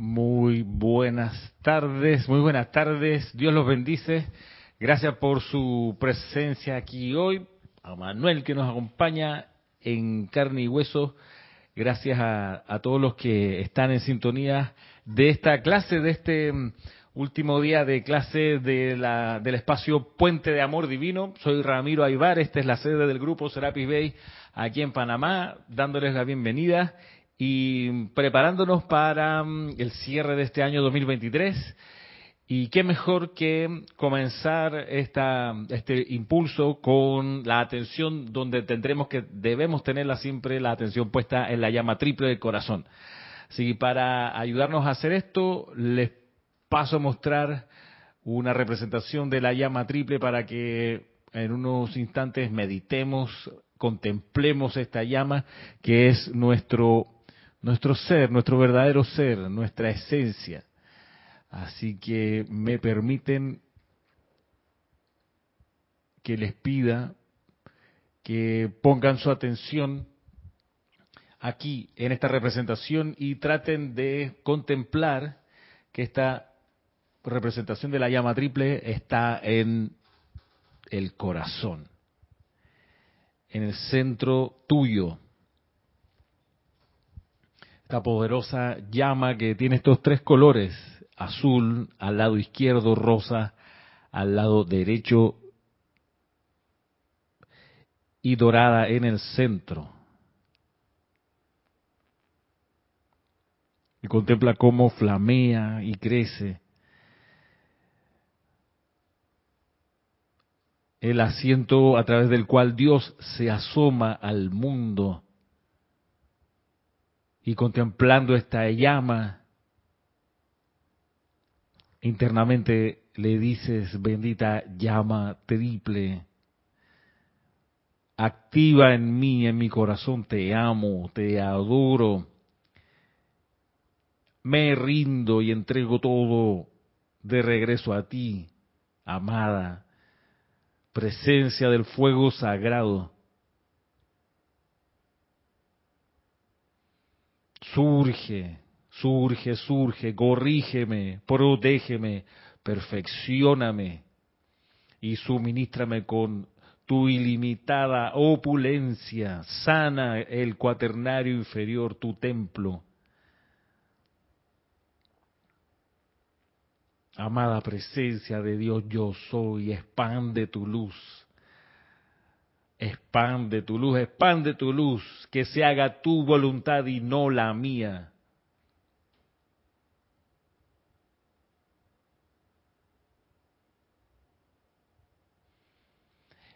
Muy buenas tardes, muy buenas tardes. Dios los bendice. Gracias por su presencia aquí hoy. A Manuel que nos acompaña en carne y hueso. Gracias a, a todos los que están en sintonía de esta clase, de este mm, último día de clase de la, del espacio Puente de Amor Divino. Soy Ramiro Aybar, esta es la sede del grupo Serapis Bay aquí en Panamá, dándoles la bienvenida y preparándonos para mm, el cierre de este año 2023. Y qué mejor que comenzar esta, este impulso con la atención donde tendremos que, debemos tenerla siempre, la atención puesta en la llama triple del corazón. Así para ayudarnos a hacer esto, les paso a mostrar una representación de la llama triple para que en unos instantes meditemos, contemplemos esta llama que es nuestro nuestro ser, nuestro verdadero ser, nuestra esencia. Así que me permiten que les pida que pongan su atención aquí en esta representación y traten de contemplar que esta representación de la llama triple está en el corazón, en el centro tuyo, esta poderosa llama que tiene estos tres colores, azul al lado izquierdo, rosa al lado derecho y dorada en el centro. Y contempla cómo flamea y crece. El asiento a través del cual Dios se asoma al mundo y contemplando esta llama, internamente le dices, bendita llama triple, activa en mí, en mi corazón, te amo, te adoro, me rindo y entrego todo de regreso a ti, amada, presencia del fuego sagrado surge, surge, surge, corrígeme, protégeme, perfeccioname y suministrame con tu ilimitada opulencia, sana el cuaternario inferior, tu templo. Amada presencia de Dios, yo soy, expande tu luz Expande tu luz, expande tu luz, que se haga tu voluntad y no la mía.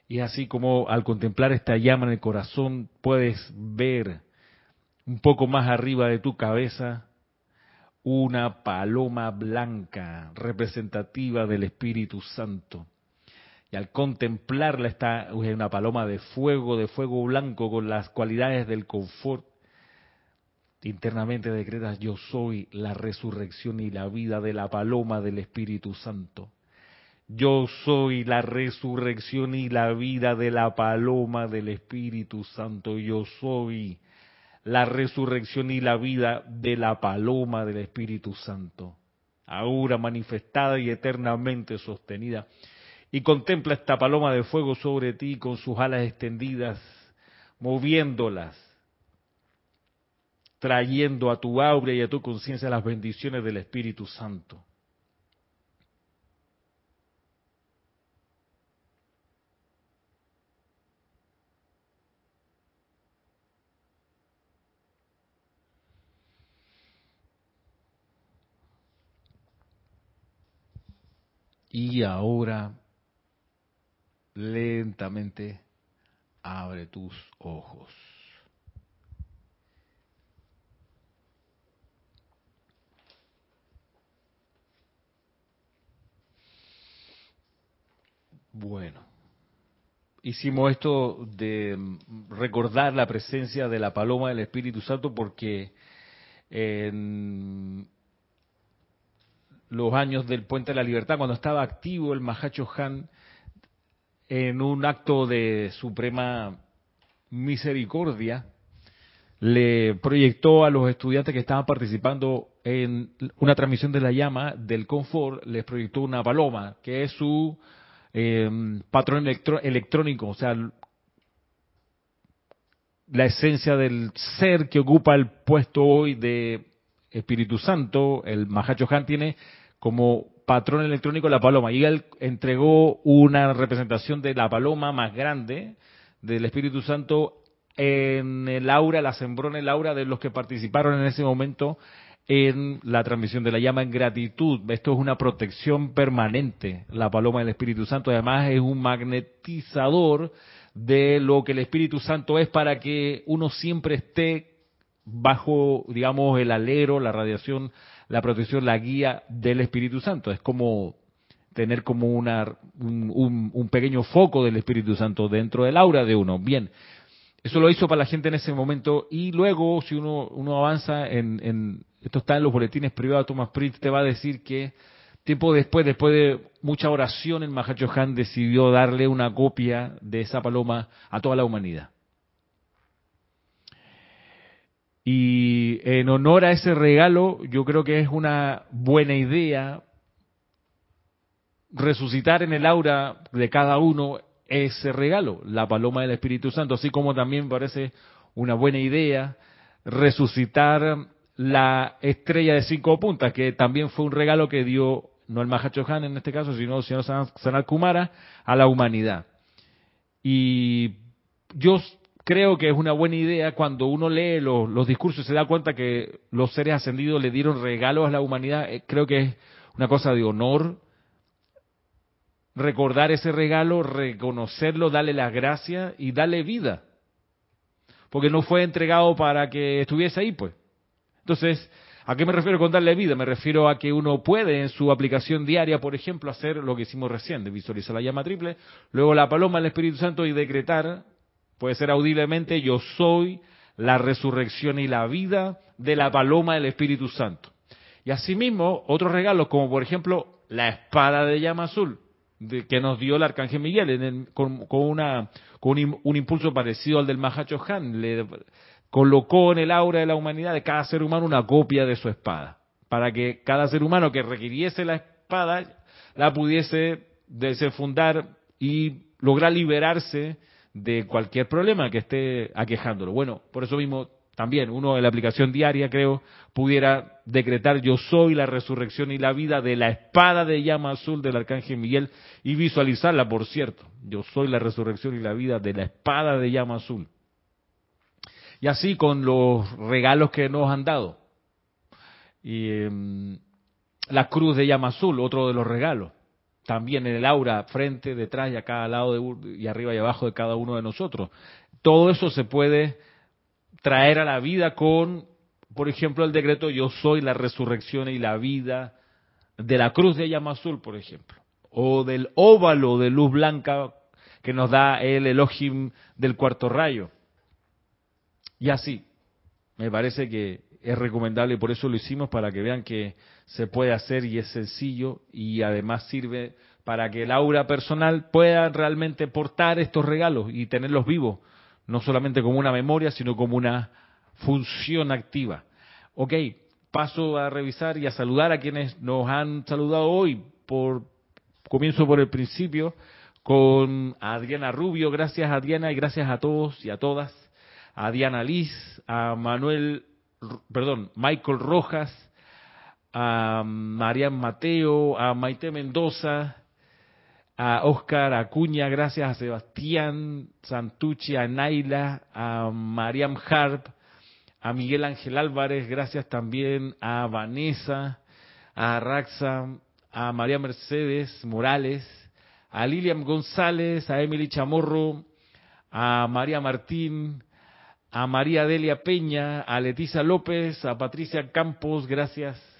Y así como al contemplar esta llama en el corazón puedes ver un poco más arriba de tu cabeza una paloma blanca representativa del Espíritu Santo y al contemplarla está una paloma de fuego, de fuego blanco, con las cualidades del confort. Internamente decretas, yo soy la resurrección y la vida de la paloma del Espíritu Santo. Yo soy la resurrección y la vida de la paloma del Espíritu Santo. Yo soy la resurrección y la vida de la paloma del Espíritu Santo. Ahora manifestada y eternamente sostenida y contempla esta paloma de fuego sobre ti con sus alas extendidas, moviéndolas, trayendo a tu aura y a tu conciencia las bendiciones del Espíritu Santo. Y ahora lentamente abre tus ojos. Bueno, hicimos esto de recordar la presencia de la paloma del Espíritu Santo porque en los años del Puente de la Libertad, cuando estaba activo el Mahacho Han, en un acto de suprema misericordia, le proyectó a los estudiantes que estaban participando en una transmisión de la llama del confort, les proyectó una paloma, que es su em, patrón electrónico, o sea, la esencia del ser que ocupa el puesto hoy de Espíritu Santo, el Mahacho Han tiene como patrón electrónico la paloma y él entregó una representación de la paloma más grande del Espíritu Santo en el aura, la sembró en el aura de los que participaron en ese momento en la transmisión de la llama en gratitud. Esto es una protección permanente, la paloma del Espíritu Santo. Además es un magnetizador de lo que el Espíritu Santo es para que uno siempre esté bajo, digamos, el alero, la radiación, la protección, la guía del Espíritu Santo. Es como tener como una, un, pequeño foco del Espíritu Santo dentro del aura de uno. Bien, eso lo hizo para la gente en ese momento y luego si uno, uno avanza en, esto está en los boletines privados, Thomas Pritz te va a decir que tiempo después, después de mucha oración, el Mahacho Han decidió darle una copia de esa paloma a toda la humanidad. Y en honor a ese regalo, yo creo que es una buena idea resucitar en el aura de cada uno ese regalo, la paloma del Espíritu Santo, así como también parece una buena idea resucitar la estrella de cinco puntas, que también fue un regalo que dio, no el Mahacho Han en este caso, sino el señor Sanal Kumara, a la humanidad. Y yo creo que es una buena idea cuando uno lee los, los discursos y se da cuenta que los seres ascendidos le dieron regalos a la humanidad, eh, creo que es una cosa de honor, recordar ese regalo, reconocerlo, darle las gracias y darle vida. Porque no fue entregado para que estuviese ahí, pues. Entonces, ¿a qué me refiero con darle vida? Me refiero a que uno puede en su aplicación diaria, por ejemplo, hacer lo que hicimos recién, de visualizar la llama triple, luego la paloma del Espíritu Santo y decretar, puede ser audiblemente, yo soy la resurrección y la vida de la paloma del Espíritu Santo. Y asimismo, otros regalos, como por ejemplo la espada de llama azul que nos dio el arcángel Miguel con, una, con un, impulso parecido al del Mahacho Han. Le colocó en el aura de la humanidad de cada ser humano una copia de su espada, para que cada ser humano que requiriese la espada la pudiese desenfundar y lograr liberarse de cualquier problema que esté aquejándolo. Bueno, por eso mismo también uno de la aplicación diaria, creo, pudiera decretar yo soy la resurrección y la vida de la espada de llama azul del arcángel Miguel y visualizarla, por cierto. Yo soy la resurrección y la vida de la espada de llama azul. Y así con los regalos que nos han dado. Y em, la cruz de llama azul, otro de los regalos. También en el aura, frente, detrás y a cada lado de, y arriba y abajo de cada uno de nosotros. Todo eso se puede traer a la vida con, por ejemplo, el decreto yo soy la resurrección y la vida de la cruz de llama azul, por ejemplo, o del óvalo de luz blanca que nos da el Elohim del cuarto rayo. Y así, me parece que es recomendable y por eso lo hicimos para que vean que se puede hacer y es sencillo y además sirve para que el aura personal pueda realmente portar estos regalos y tenerlos vivos no solamente como una memoria, sino como una función activa. Ok, paso a revisar y a saludar a quienes nos han saludado hoy. Por comienzo por el principio con Adriana Rubio, gracias a Diana y gracias a todos y a todas, a Diana Liz, a Manuel, perdón, Michael Rojas, a Marian Mateo, a Maite Mendoza, a Oscar Acuña, gracias a Sebastián Santucci, a Naila, a Mariam Harp, a Miguel Ángel Álvarez, gracias también a Vanessa, a Raxa, a María Mercedes Morales, a Lilian González, a Emily Chamorro, a María Martín, a María Delia Peña, a Leticia López, a Patricia Campos, gracias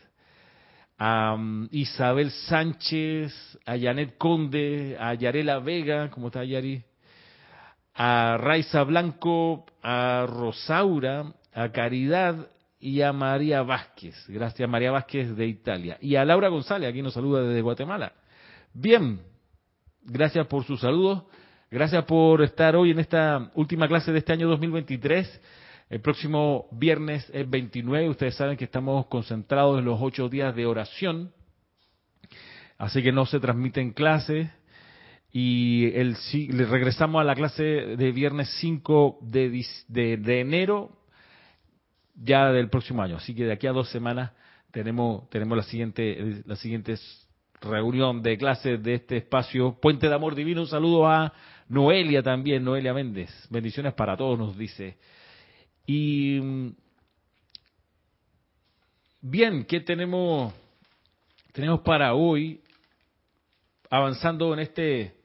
a Isabel Sánchez, a Janet Conde, a Yarela Vega, ¿cómo está Yari? A Raiza Blanco, a Rosaura, a Caridad y a María Vázquez. Gracias, María Vázquez de Italia. Y a Laura González, aquí nos saluda desde Guatemala. Bien, gracias por sus saludos. Gracias por estar hoy en esta última clase de este año 2023. El próximo viernes es 29, ustedes saben que estamos concentrados en los ocho días de oración, así que no se transmiten clases y el, regresamos a la clase de viernes 5 de, de, enero ya del próximo año. Así que de aquí a dos semanas tenemos, tenemos la siguiente, la siguiente reunión de clases de este espacio. Puente de Amor Divino, un saludo a Noelia también, Noelia Méndez. Bendiciones para todos, nos dice. Y mm, bien, ¿qué tenemos, tenemos para hoy? Avanzando en este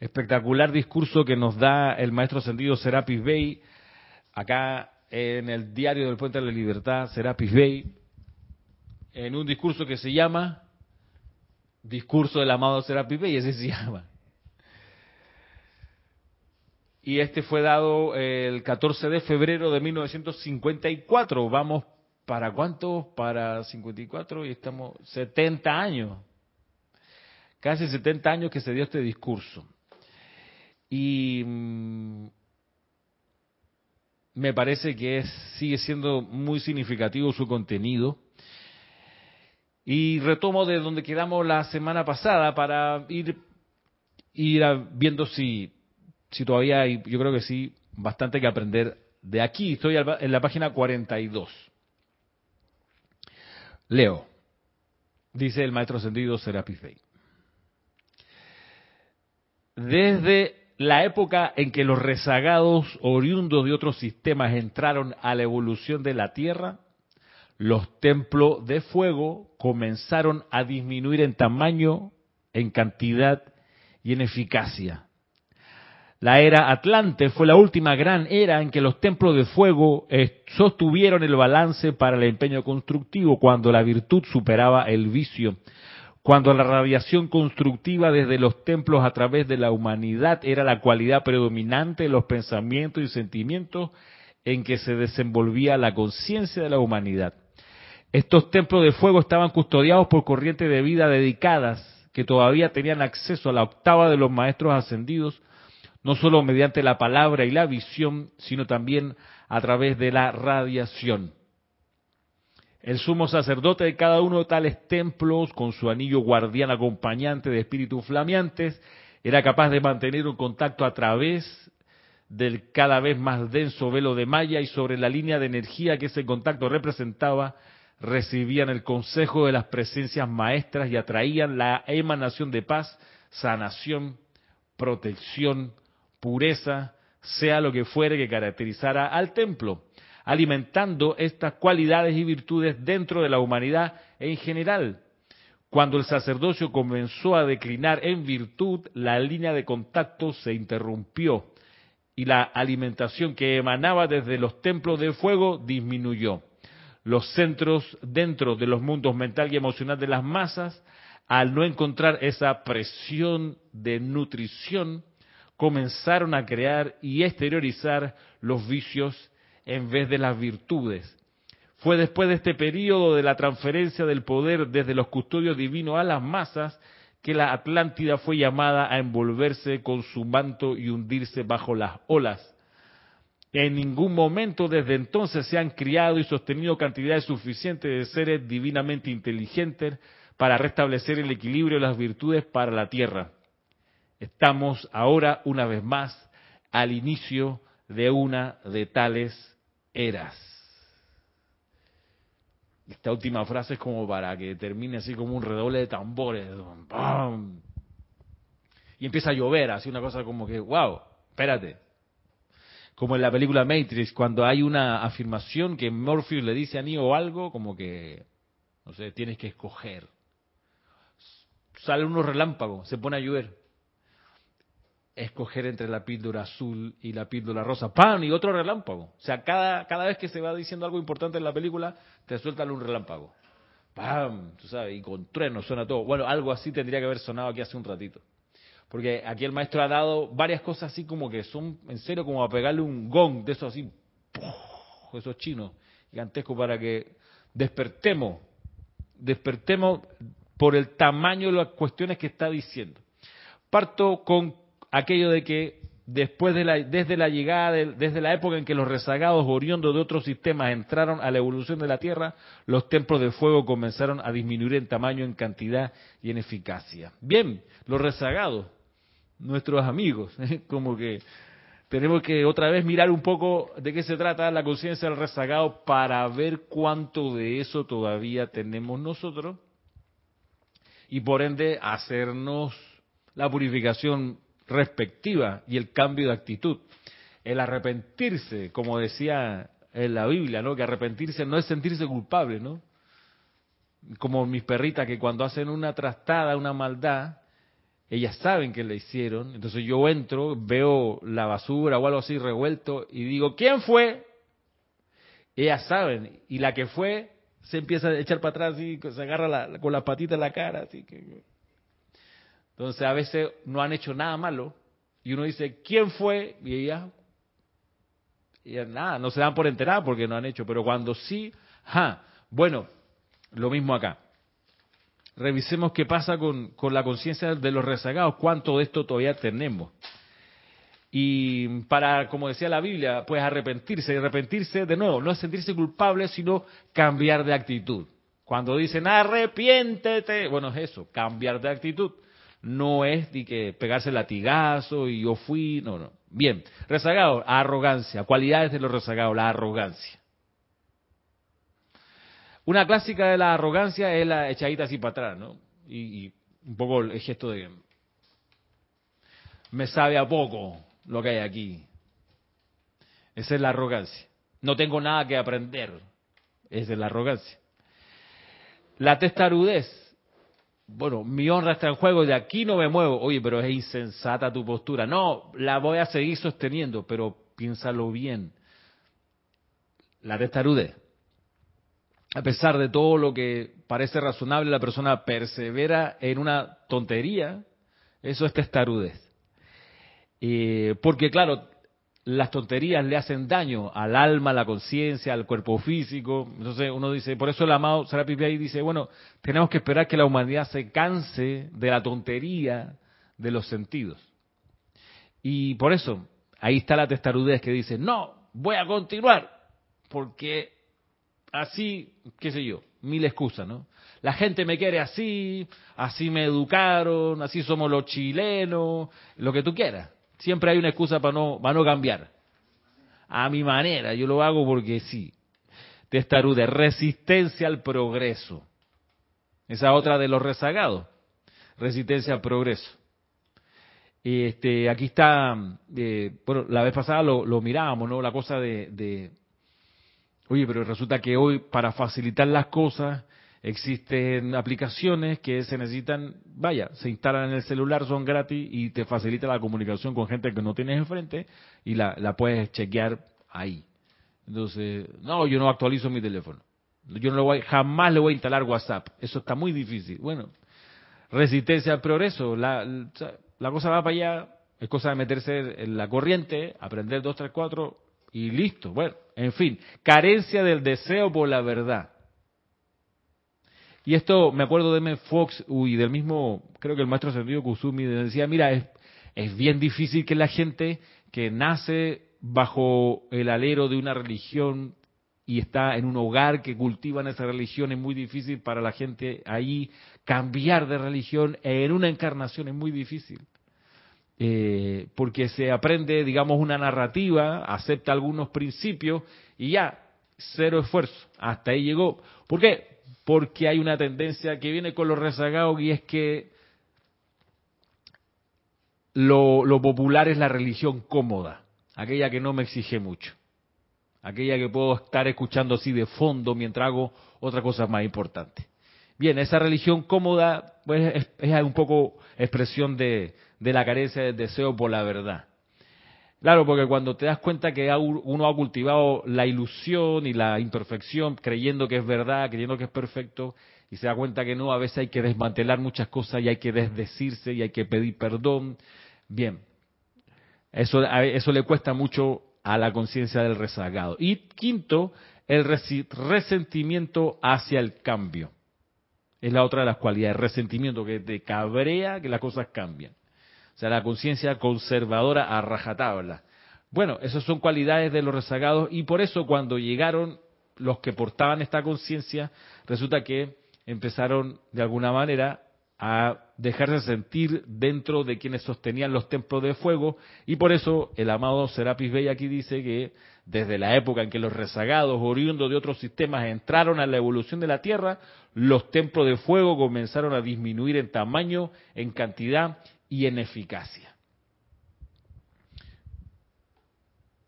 espectacular discurso que nos da el maestro ascendido Serapis Bey, acá en el diario del Puente de la Libertad, Serapis Bey, en un discurso que se llama Discurso del amado Serapis Bey, ese se llama. Y este fue dado el 14 de febrero de 1954. Vamos, ¿para cuánto? Para 54 y estamos 70 años. Casi 70 años que se dio este discurso. Y mm, me parece que sigue siendo muy significativo su contenido. Y retomo de donde quedamos la semana pasada para ir, ir viendo si, si todavía hay, yo creo que sí, bastante que aprender de aquí. Estoy en la página 42. Leo, dice el maestro sentido Serapis Bey. Desde la época en que los rezagados oriundos de otros sistemas entraron a la evolución de la Tierra, los templos de fuego comenzaron a disminuir en tamaño, en cantidad y en eficacia. La era Atlante fue la última gran era en que los templos de fuego eh, sostuvieron el balance para el empeño constructivo cuando la virtud superaba el vicio cuando la radiación constructiva desde los templos a través de la humanidad era la cualidad predominante de los pensamientos y sentimientos en que se desenvolvía la conciencia de la humanidad. Estos templos de fuego estaban custodiados por corrientes de vida dedicadas que todavía tenían acceso a la octava de los maestros ascendidos, no solo mediante la palabra y la visión, sino también a través de la radiación. El sumo sacerdote de cada uno de tales templos, con su anillo guardián acompañante de espíritus flameantes, era capaz de mantener un contacto a través del cada vez más denso velo de malla y sobre la línea de energía que ese contacto representaba, recibían el consejo de las presencias maestras y atraían la emanación de paz, sanación, protección, pureza, sea lo que fuere que caracterizara al templo alimentando estas cualidades y virtudes dentro de la humanidad en general. Cuando el sacerdocio comenzó a declinar en virtud, la línea de contacto se interrumpió y la alimentación que emanaba desde los templos de fuego disminuyó. Los centros dentro de los mundos mental y emocional de las masas, al no encontrar esa presión de nutrición, comenzaron a crear y exteriorizar los vicios en vez de las virtudes. Fue después de este periodo de la transferencia del poder desde los custodios divinos a las masas que la Atlántida fue llamada a envolverse con su manto y hundirse bajo las olas. En ningún momento desde entonces se han criado y sostenido cantidades suficientes de seres divinamente inteligentes para restablecer el equilibrio de las virtudes para la tierra. Estamos ahora, una vez más, al inicio de una de tales eras. Esta última frase es como para que termine así como un redoble de tambores. Y empieza a llover, así una cosa como que, wow, espérate. Como en la película Matrix, cuando hay una afirmación que Morpheus le dice a Neo algo, como que, no sé, tienes que escoger. Sale unos relámpagos, se pone a llover escoger entre la píldora azul y la píldora rosa. ¡Pam! Y otro relámpago. O sea, cada, cada vez que se va diciendo algo importante en la película, te sueltan un relámpago. ¡Pam! Tú sabes, y con trueno suena todo. Bueno, algo así tendría que haber sonado aquí hace un ratito. Porque aquí el maestro ha dado varias cosas así como que son, en serio, como a pegarle un gong de esos así, esos chinos gigantescos para que despertemos, despertemos por el tamaño de las cuestiones que está diciendo. Parto con aquello de que después de la, desde la llegada, desde la época en que los rezagados oriundos de otros sistemas entraron a la evolución de la Tierra, los templos de fuego comenzaron a disminuir en tamaño, en cantidad y en eficacia. Bien, los rezagados, nuestros amigos, como que tenemos que otra vez mirar un poco de qué se trata la conciencia del rezagado para ver cuánto de eso todavía tenemos nosotros y por ende hacernos la purificación respectiva y el cambio de actitud. El arrepentirse, como decía en la Biblia, ¿no? Que arrepentirse no es sentirse culpable, ¿no? Como mis perritas que cuando hacen una trastada, una maldad, ellas saben que la hicieron, entonces yo entro, veo la basura o algo así revuelto y digo, ¿quién fue? Ellas saben, y la que fue se empieza a echar para atrás y se agarra con la patita en la cara, así que... Entonces a veces no han hecho nada malo y uno dice, ¿quién fue? Y ellas, nada, no se dan por enterar porque no han hecho, pero cuando sí, ja, bueno, lo mismo acá revisemos qué pasa con, con la conciencia de los rezagados, cuánto de esto todavía tenemos. Y para, como decía la Biblia, pues arrepentirse, y arrepentirse de nuevo, no es sentirse culpable, sino cambiar de actitud. Cuando dicen arrepiéntete, bueno, es eso, cambiar de actitud. No es de que pegarse latigazo y yo fui, no, no. Bien, rezagados, arrogancia, cualidades de los rezagados, la arrogancia. Una clásica de la arrogancia es la echadita así para atrás, ¿no? Y, un poco el gesto de me sabe a poco lo que hay aquí. Esa es la arrogancia. No tengo nada que aprender. Esa es la arrogancia. La testarudez. Bueno, mi honra está en juego, de aquí no me muevo. Oye, pero es insensata tu postura. No, la voy a seguir sosteniendo, pero piénsalo bien. La testarudez a pesar de todo lo que parece razonable, la persona persevera en una tontería, eso es testarudez. porque claro, las tonterías le hacen daño al alma, a la conciencia, al cuerpo físico. Entonces uno dice, por eso el amado Serapi ahí dice, bueno, tenemos que esperar que la humanidad se canse de la tontería de los sentidos. Y por eso, ahí está la testarudez que dice, no, voy a continuar, porque así, qué sé yo, mil excusas, ¿no? La gente me quiere así, así me educaron, así somos los chilenos, lo que tú quieras. Siempre hay una excusa para no, para no cambiar. A mi manera, yo lo hago porque sí. Testarude, resistencia al progreso. Esa otra de los rezagados. Resistencia al progreso. Este, aquí está, eh, bueno, la vez pasada lo, lo mirábamos, ¿no? La cosa de Oye, pero resulta que hoy para facilitar las cosas existen aplicaciones que se necesitan, vaya, se instalan en el celular, son gratis y te facilita la comunicación con gente que no tienes enfrente y la, la puedes chequear ahí. Entonces, no, yo no actualizo mi teléfono. Yo no lo voy, jamás le voy a instalar WhatsApp. Eso está muy difícil. Bueno, resistencia al progreso. La, la cosa va para allá. Es cosa de meterse en la corriente, aprender dos, tres, cuatro y listo. Bueno, en fin, carencia del deseo por la verdad. Y esto me acuerdo de M. Fox y del mismo, creo que el maestro Sentido Kusumi decía, mira, es, es bien difícil que la gente que nace bajo el alero de una religión y está en un hogar que cultivan esa religión, es muy difícil para la gente ahí cambiar de religión en una encarnación, es muy difícil. Eh, porque se aprende, digamos, una narrativa, acepta algunos principios y ya, cero esfuerzo, hasta ahí llegó. ¿Por qué? Porque hay una tendencia que viene con los rezagados y es que lo, popular es la religión cómoda, aquella que no me exige mucho, aquella que puedo estar escuchando así de fondo mientras hago otra cosa más importante. Bien, esa religión cómoda pues, es un poco expresión de, de la carencia del deseo por la verdad. Claro, porque cuando te das cuenta que uno ha cultivado la ilusión y la imperfección creyendo que es verdad, creyendo que es perfecto, y se da cuenta que no, a veces hay que desmantelar muchas cosas y hay que desdecirse y hay que pedir perdón. Bien, eso, eso le cuesta mucho a la conciencia del rezagado. Y quinto, el resentimiento hacia el cambio. Es la otra de las cualidades, resentimiento que te cabrea que las cosas cambian. O sea, la conciencia conservadora a rajatabla. Bueno, esas son cualidades de los rezagados y por eso cuando llegaron los que portaban esta conciencia, resulta que empezaron de alguna manera a dejarse sentir dentro de quienes sostenían los templos de fuego y por eso el amado Serapis Bey aquí dice que desde la época en que los rezagados oriundos de otros sistemas entraron a la evolución de la Tierra, los templos de fuego comenzaron a disminuir en tamaño, en cantidad y en eficacia.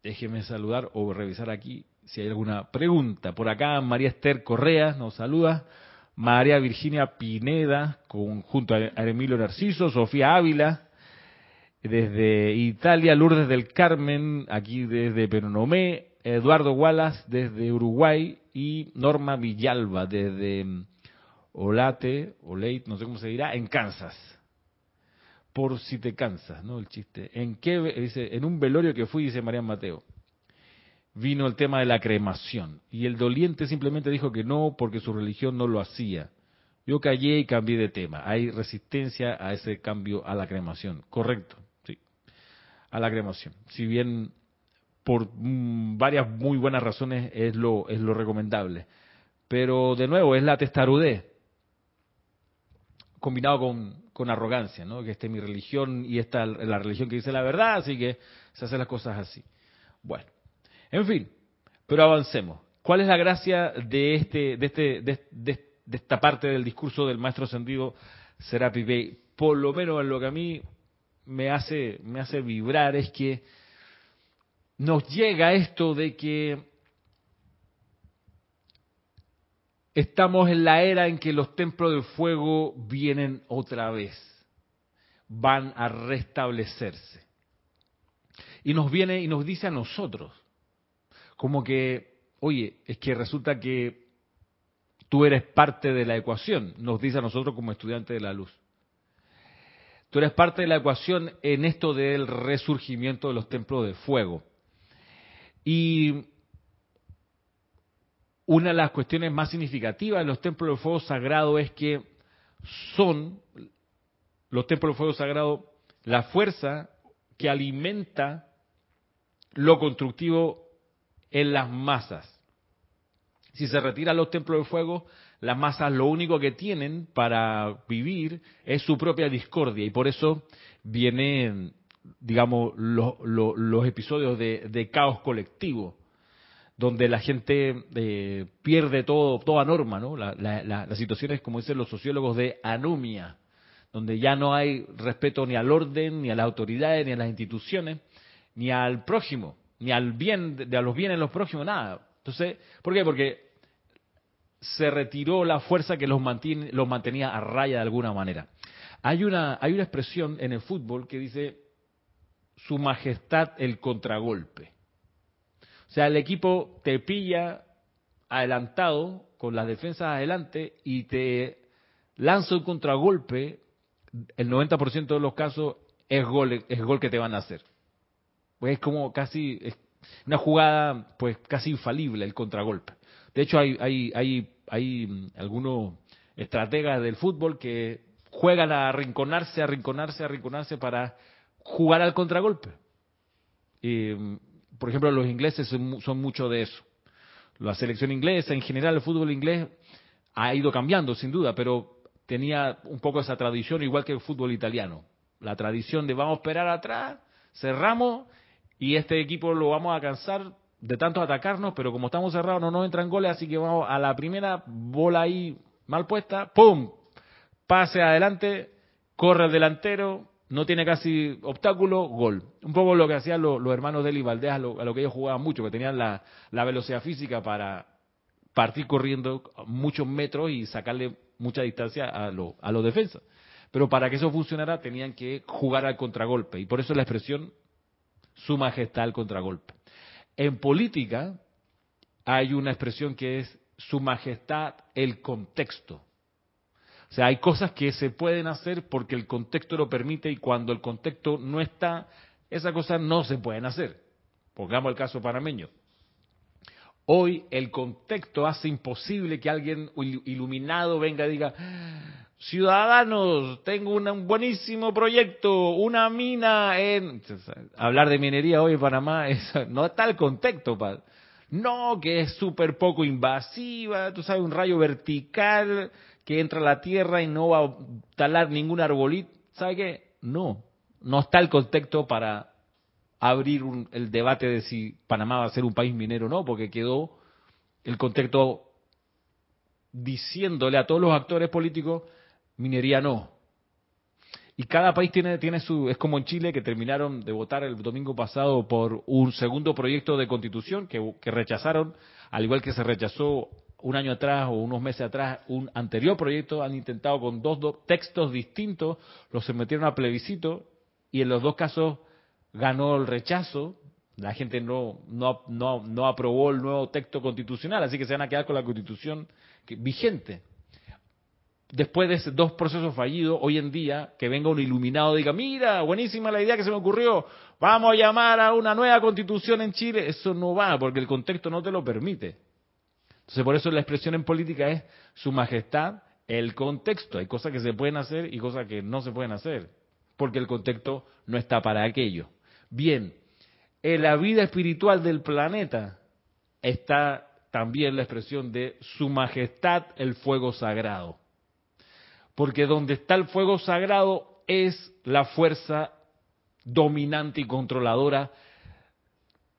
Déjeme saludar o revisar aquí si hay alguna pregunta. Por acá María Esther Correa nos saluda. María Virginia Pineda, junto a Emilio Narciso, Sofía Ávila, desde Italia, Lourdes del Carmen, aquí desde Penonomé, Eduardo Wallace desde Uruguay y Norma Villalba desde mm, Olate, Olate, no sé cómo se dirá, en Kansas. Por si te cansas, ¿no? El chiste. ¿En qué? Dice, en un velorio que fui, dice María Mateo vino el tema de la cremación. Y el doliente simplemente dijo que no porque su religión no lo hacía. Yo callé y cambié de tema. Hay resistencia a ese cambio a la cremación. Correcto, sí. A la cremación. Si bien por mm, varias muy buenas razones es lo, es lo recomendable. Pero de nuevo, es la testarudez combinado con, con arrogancia, ¿no? Que esta es mi religión y esta es la religión que dice la verdad, así que se hacen las cosas así. Bueno, en fin, pero avancemos. ¿Cuál es la gracia de este, de este, de, esta parte del discurso del maestro ascendido Serapi Bey? Por lo menos en lo que a mí me hace, me hace vibrar es que nos llega esto de que estamos en la era en que los templos de fuego vienen otra vez, van a restablecerse. Y nos viene y nos dice a nosotros, como que, oye, es que resulta que tú eres parte de la ecuación, nos dice a nosotros como estudiantes de la luz. Tú eres parte de la ecuación en esto del resurgimiento de los templos de fuego. Y una de las cuestiones más significativas de los templos de fuego sagrado es que son los templos de fuego sagrado la fuerza que alimenta lo constructivo en las masas. Si se retiran los templos de fuego, las masas lo único que tienen para vivir es su propia discordia y por eso vienen, digamos, los, episodios de, caos colectivo, donde la gente eh, pierde todo, toda norma, ¿no? La, las situaciones, como dicen los sociólogos, de anomia, donde ya no hay respeto ni al orden, ni a las autoridades, ni a las instituciones, ni al prójimo ni al bien, a los bienes de los próximos, nada. Entonces, ¿por qué? Porque se retiró la fuerza que los, los mantenía a raya de alguna manera. Hay una, hay una expresión en el fútbol que dice su majestad el contragolpe. O sea, el equipo te pilla adelantado con las defensas adelante y te lanza un contragolpe, el 90% de los casos es gol, es gol que te van a hacer. Pues es como casi una jugada pues casi infalible el contragolpe. De hecho hay hay hay hay mm, algunos estrategas del fútbol que juegan a arrinconarse, arrinconarse, arrinconarse para jugar al contragolpe. Mm, por ejemplo, los ingleses son, mucho de eso. La selección inglesa, en general el fútbol inglés ha ido cambiando sin duda, pero tenía un poco esa tradición igual que el fútbol italiano. La tradición de vamos a esperar atrás, cerramos y este equipo lo vamos a cansar de tanto atacarnos, pero como estamos cerrados no nos entran goles, así que vamos a la primera bola ahí mal puesta, ¡pum! Pase adelante, corre el delantero, no tiene casi obstáculo, gol. Un poco lo que hacían los, hermanos de Eli a lo, que ellos jugaban mucho, que tenían la, velocidad física para partir corriendo muchos metros y sacarle mucha distancia a, a los defensas. Pero para que eso funcionara tenían que jugar al contragolpe. Y por eso la expresión su majestad al contragolpe. En política hay una expresión que es su majestad el contexto. O sea, hay cosas que se pueden hacer porque el contexto lo permite y cuando el contexto no está, esas cosas no se pueden hacer. Pongamos el caso panameño. Hoy el contexto hace imposible que alguien iluminado venga y diga, ciudadanos, tengo un buenísimo proyecto, una mina en... Hablar de minería hoy en Panamá es, no está el contexto, no, que es súper poco invasiva, tú sabes, un rayo vertical que entra la tierra y no va a talar ningún arbolito, ¿sabe qué? No, no está el contexto para abrir el debate de si Panamá va a ser un país minero o no, porque quedó el contexto diciéndole a todos los actores políticos, minería no. Y cada país tiene, tiene su, es como en Chile que terminaron de votar el domingo pasado por un segundo proyecto de constitución que rechazaron, al igual que se rechazó un año atrás o unos meses atrás un anterior proyecto, han intentado con dos, textos distintos, los sometieron a plebiscito y en los dos casos ganó el rechazo, la gente no, no, no, no aprobó el nuevo texto constitucional, así que se van a quedar con la constitución vigente. Después de dos procesos fallidos, hoy en día, que venga un iluminado y diga, mira, buenísima la idea que se me ocurrió, vamos a llamar a una nueva constitución en Chile, eso no va, porque el contexto no te lo permite. Entonces, por eso la expresión en política es su majestad, el contexto. Hay cosas que se pueden hacer y cosas que no se pueden hacer, porque el contexto no está para aquello. Bien, en la vida espiritual del planeta está también la expresión de su majestad, el fuego sagrado. Porque donde está el fuego sagrado es la fuerza dominante y controladora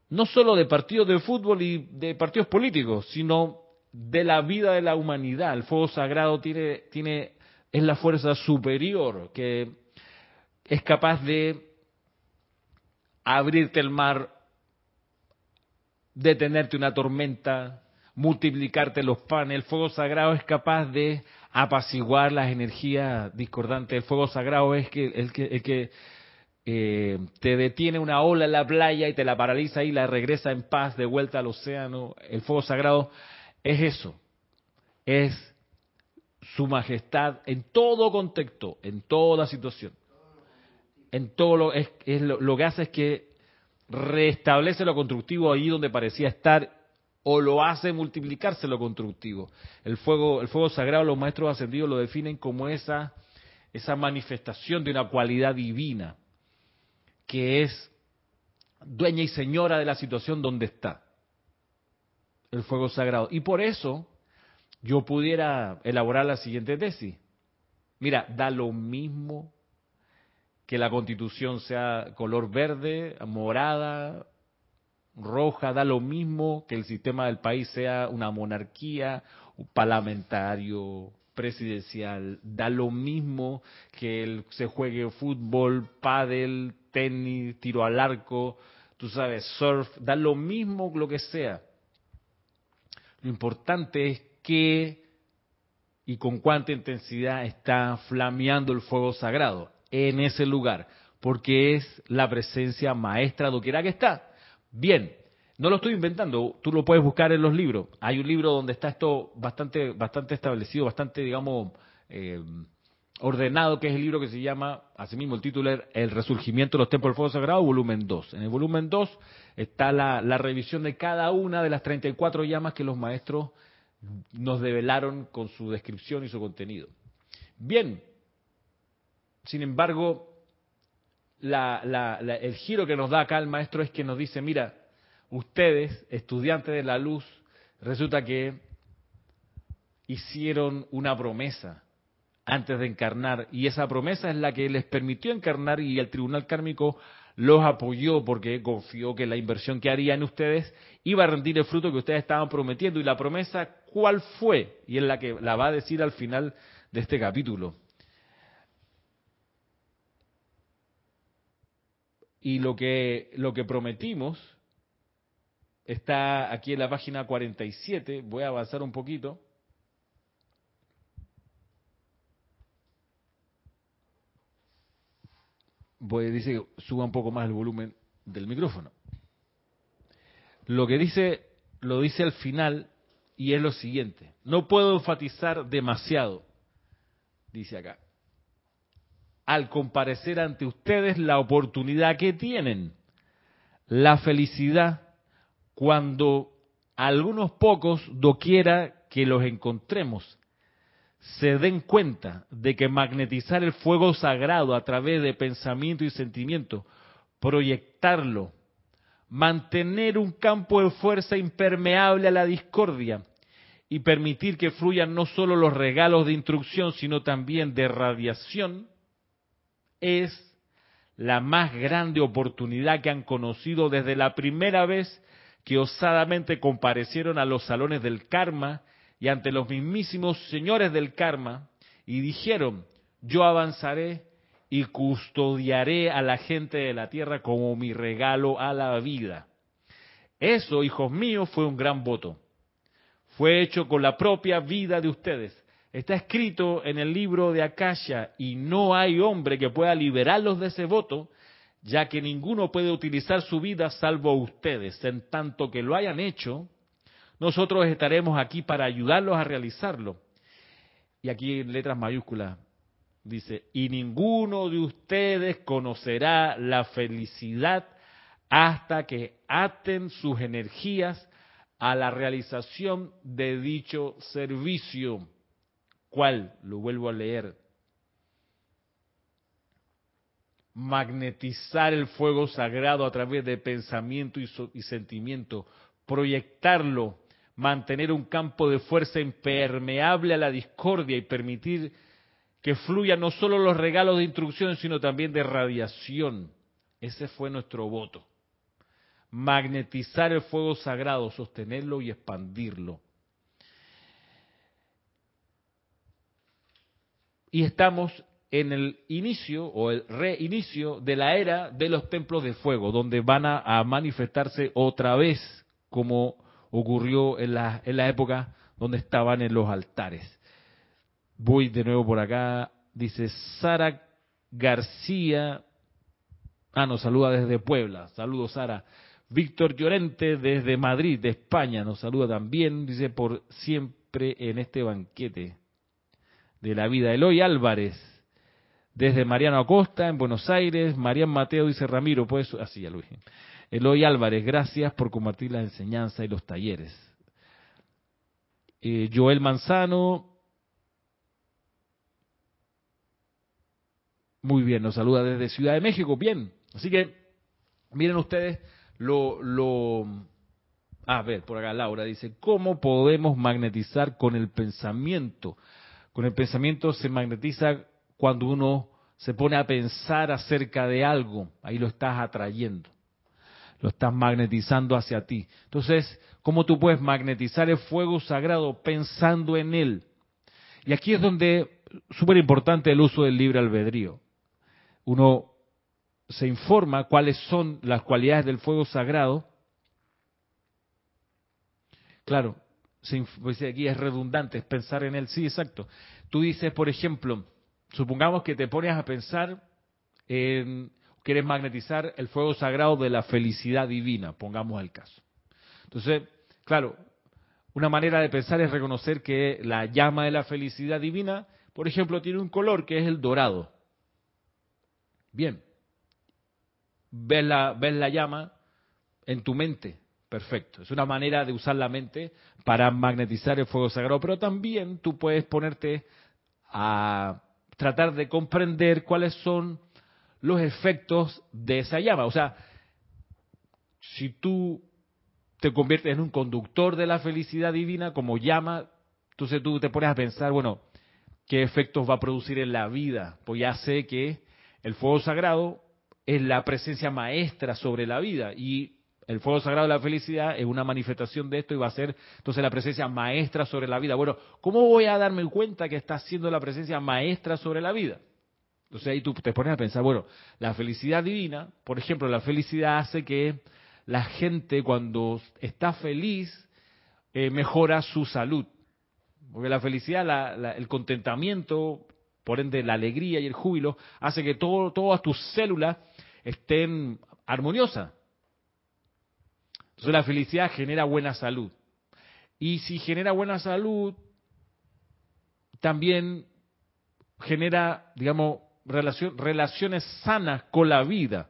no solo de partidos de fútbol y de partidos políticos, sino de la vida de la humanidad. El fuego sagrado tiene, tiene, es la fuerza superior que es capaz de abrirte el mar, detenerte una tormenta, multiplicarte los panes. El fuego sagrado es capaz de apaciguar las energías discordantes. El fuego sagrado es que, el que, el que eh, te detiene una ola en la playa y te la paraliza y la regresa en paz de vuelta al océano. El fuego sagrado es eso, es su majestad en todo contexto, en toda situación. En todo lo, es, lo, lo que hace es que restablece lo constructivo ahí donde parecía estar o lo hace multiplicarse lo constructivo. El fuego, el fuego sagrado, los maestros ascendidos lo definen como esa, esa manifestación de una cualidad divina que es dueña y señora de la situación donde está el fuego sagrado. Y por eso yo pudiera elaborar la siguiente tesis. Mira, da lo mismo que la constitución sea color verde, morada, roja, da lo mismo que el sistema del país sea una monarquía, parlamentario, presidencial, da lo mismo que se juegue fútbol, pádel, tenis, tiro al arco, tú sabes, surf, da lo mismo lo que sea. Lo importante es que y con cuánta intensidad está flameando el fuego sagrado en ese lugar, porque es la presencia maestra doquiera que está. Bien, no lo estoy inventando, tú lo puedes buscar en los libros. Hay un libro donde está esto bastante, bastante establecido, bastante, digamos, eh, ordenado, que es el libro que se llama, asimismo el título es El resurgimiento de los templos del fuego sagrado, volumen 2. En el volumen 2 está la, revisión de cada una de las 34 llamas que los maestros nos develaron con su descripción y su contenido. Bien, sin embargo, el giro que nos da acá el maestro es que nos dice, mira, ustedes, estudiantes de la luz, resulta que hicieron una promesa antes de encarnar y esa promesa es la que les permitió encarnar y el tribunal kármico los apoyó porque confió que la inversión que haría en ustedes iba a rendir el fruto que ustedes estaban prometiendo y la promesa cuál fue y es la que la va a decir al final de este capítulo. Y lo que lo que prometimos está aquí en la página 47, voy a avanzar un poquito. Voy, dice que suba un poco más el volumen del micrófono. Lo que dice, lo dice al final y es lo siguiente. No puedo enfatizar demasiado, dice acá, al comparecer ante ustedes la oportunidad que tienen, la felicidad cuando algunos pocos, doquiera que los encontremos, se den cuenta de que magnetizar el fuego sagrado a través de pensamiento y sentimiento, proyectarlo, mantener un campo de fuerza impermeable a la discordia y permitir que fluyan no solo los regalos de instrucción, sino también de radiación, es la más grande oportunidad que han conocido desde la primera vez que osadamente comparecieron a los salones del karma y ante los mismísimos señores del karma y dijeron, yo avanzaré y custodiaré a la gente de la tierra como mi regalo a la vida. Eso, hijos míos, fue un gran voto. Fue hecho con la propia vida de ustedes. Está escrito en el libro de Akasha y no hay hombre que pueda liberarlos de ese voto, ya que ninguno puede utilizar su vida salvo ustedes. En tanto que lo hayan hecho, nosotros estaremos aquí para ayudarlos a realizarlo. Y aquí en letras mayúsculas dice, y ninguno de ustedes conocerá la felicidad hasta que aten sus energías a la realización de dicho servicio. ¿Cuál? Lo vuelvo a leer. Magnetizar el fuego sagrado a través de pensamiento y, y sentimiento, proyectarlo mantener un campo de fuerza impermeable a la discordia y permitir que fluyan no solo los regalos de instrucción, sino también de radiación. Ese fue nuestro voto. Magnetizar el fuego sagrado, sostenerlo y expandirlo. Y estamos en el inicio o el reinicio de la era de los templos de fuego, donde van a, manifestarse otra vez como ocurrió en la, en la época donde estaban en los altares. Voy de nuevo por acá, dice Sara García, ah, nos saluda desde Puebla, saludos Sara. Víctor Llorente desde Madrid, de España, nos saluda también, dice por siempre en este banquete de la vida. Eloy Álvarez, desde Mariano Acosta, en Buenos Aires. Marian Mateo dice Ramiro, pues así ya lo dije. Eloy Álvarez, gracias por compartir la enseñanza y los talleres. Eh, Joel Manzano, muy bien, nos saluda desde Ciudad de México, bien. Así que, miren ustedes lo, lo... A ver, por acá Laura dice, ¿cómo podemos magnetizar con el pensamiento? Con el pensamiento se magnetiza cuando uno se pone a pensar acerca de algo, ahí lo estás atrayendo lo estás magnetizando hacia ti. Entonces, ¿cómo tú puedes magnetizar el fuego sagrado pensando en él? Y aquí es donde, súper importante el uso del libre albedrío. Uno se informa cuáles son las cualidades del fuego sagrado. Claro, pues aquí es redundante, es pensar en él. Sí, exacto. Tú dices, por ejemplo, supongamos que te pones a pensar en quieres magnetizar el fuego sagrado de la felicidad divina, pongamos el caso. Entonces, claro, una manera de pensar es reconocer que la llama de la felicidad divina, por ejemplo, tiene un color que es el dorado. Bien, ves la, ves la llama en tu mente, perfecto. Es una manera de usar la mente para magnetizar el fuego sagrado, pero también tú puedes ponerte a tratar de comprender cuáles son los efectos de esa llama. O sea, si tú te conviertes en un conductor de la felicidad divina como llama, entonces tú te pones a pensar, bueno, ¿qué efectos va a producir en la vida? Pues ya sé que el fuego sagrado es la presencia maestra sobre la vida y el fuego sagrado de la felicidad es una manifestación de esto y va a ser entonces la presencia maestra sobre la vida. Bueno, ¿cómo voy a darme cuenta que está siendo la presencia maestra sobre la vida? Entonces ahí tú te pones a pensar, bueno, la felicidad divina, por ejemplo, la felicidad hace que la gente cuando está feliz eh, mejora su salud. Porque la felicidad, el contentamiento, por ende la alegría y el júbilo, hace que todo, todas tus células estén armoniosas. Entonces la felicidad genera buena salud. Y si genera buena salud, también genera, digamos, relaciones sanas con la vida.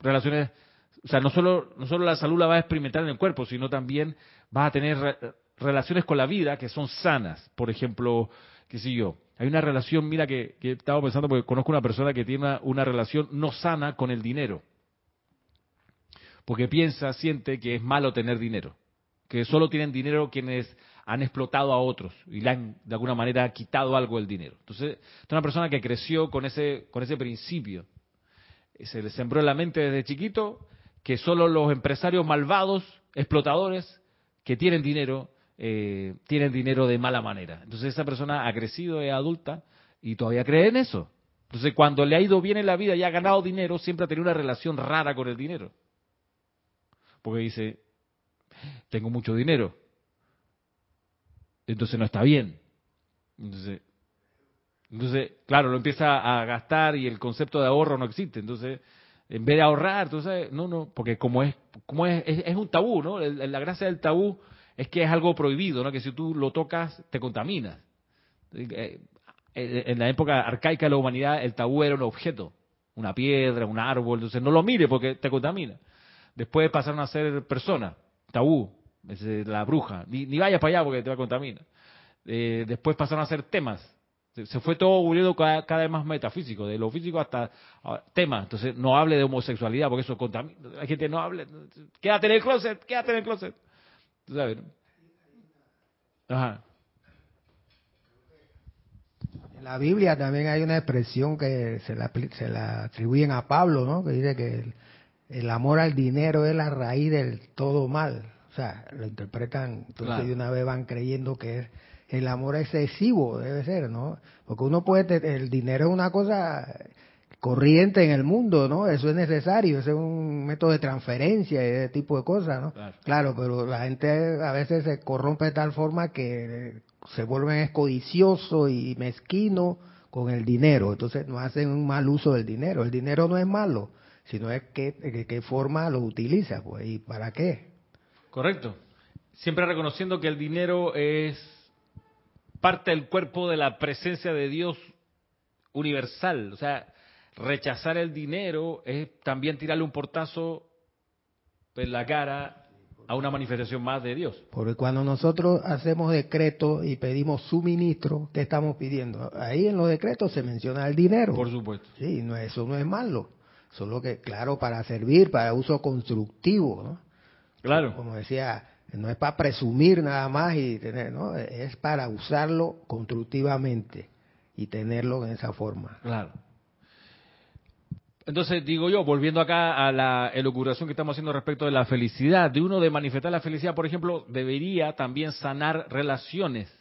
Relaciones, o sea, no solo, no solo la salud la vas a experimentar en el cuerpo, sino también vas a tener relaciones con la vida que son sanas. Por ejemplo, qué sé yo, hay una relación, mira que, que estaba pensando porque conozco una persona que tiene una, relación no sana con el dinero. Porque piensa, siente que es malo tener dinero. Que solo tienen dinero quienes han explotado a otros y le han de alguna manera quitado algo del dinero. Entonces, es una persona que creció con ese, con ese principio. Se le sembró en la mente desde chiquito que solo los empresarios malvados, explotadores, que tienen dinero, eh, tienen dinero de mala manera. Entonces esa persona ha crecido, es adulta y todavía cree en eso. Entonces cuando le ha ido bien en la vida y ha ganado dinero, siempre ha tenido una relación rara con el dinero. Porque dice, tengo mucho dinero. Entonces no está bien. Entonces, entonces, claro, lo empieza a gastar y el concepto de ahorro no existe. Entonces, en vez de ahorrar, entonces, no, no, porque como es, como es, es, un tabú, ¿no? La gracia del tabú es que es algo prohibido, ¿no? Que si tú lo tocas, te contaminas. Eh, eh, en la época arcaica de la humanidad, el tabú era un objeto, una piedra, un árbol, entonces no lo mire porque te contamina. Después pasaron a ser personas, tabú, la bruja, ni, ni vayas para allá porque te va a contaminar. Eh, después pasaron a ser temas, se fue todo volviendo cada, vez más metafísico, de lo físico hasta temas. Entonces, no hable de homosexualidad, porque eso contamina. Hay gente no hable. Quédate en el closet, quédate en el closet. sabes? Ajá. En la Biblia también hay una expresión que se la, se la atribuyen a Pablo. Que dice que el, amor al dinero es la raíz del todo mal. O sea, lo interpretan, entonces de una vez van creyendo que es el amor excesivo debe ser, ¿no? Porque uno puede, el dinero es una cosa corriente en el mundo, ¿no? Eso es necesario, ese es un método de transferencia y ese tipo de cosas, ¿no? Claro. pero la gente a veces se corrompe de tal forma que se vuelven escodiciosos y mezquinos con el dinero, entonces no hacen un mal uso del dinero. El dinero no es malo, sino es que, qué forma lo utiliza, pues, y para qué. Correcto. Siempre reconociendo que el dinero es parte del cuerpo de la presencia de Dios universal. O sea, rechazar el dinero es también tirarle un portazo en la cara a una manifestación más de Dios. Porque cuando nosotros hacemos decretos y pedimos suministro, ¿qué estamos pidiendo? Ahí en los decretos se menciona el dinero. Por supuesto. Sí, no, eso no es malo. Solo que, claro, para servir, para uso constructivo, ¿no? Claro. Como decía no es para presumir nada más y tener, ¿no? Es para usarlo constructivamente y tenerlo en esa forma. Claro. Entonces, digo yo, volviendo acá a la elucubración que estamos haciendo respecto de la felicidad, de uno de manifestar la felicidad, por ejemplo, debería también sanar relaciones.